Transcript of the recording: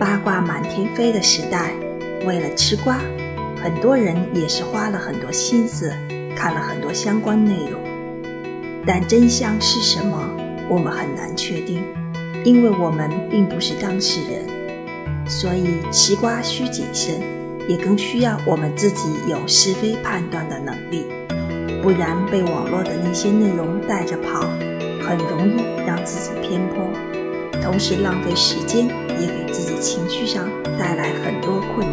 八卦满天飞的时代，为了吃瓜，很多人也是花了很多心思，看了很多相关内容。但真相是什么，我们很难确定，因为我们并不是当事人。所以吃瓜需谨慎，也更需要我们自己有是非判断的能力，不然被网络的那些内容带着跑，很容易让自己偏颇。同时浪费时间，也给自己情绪上带来很多困扰。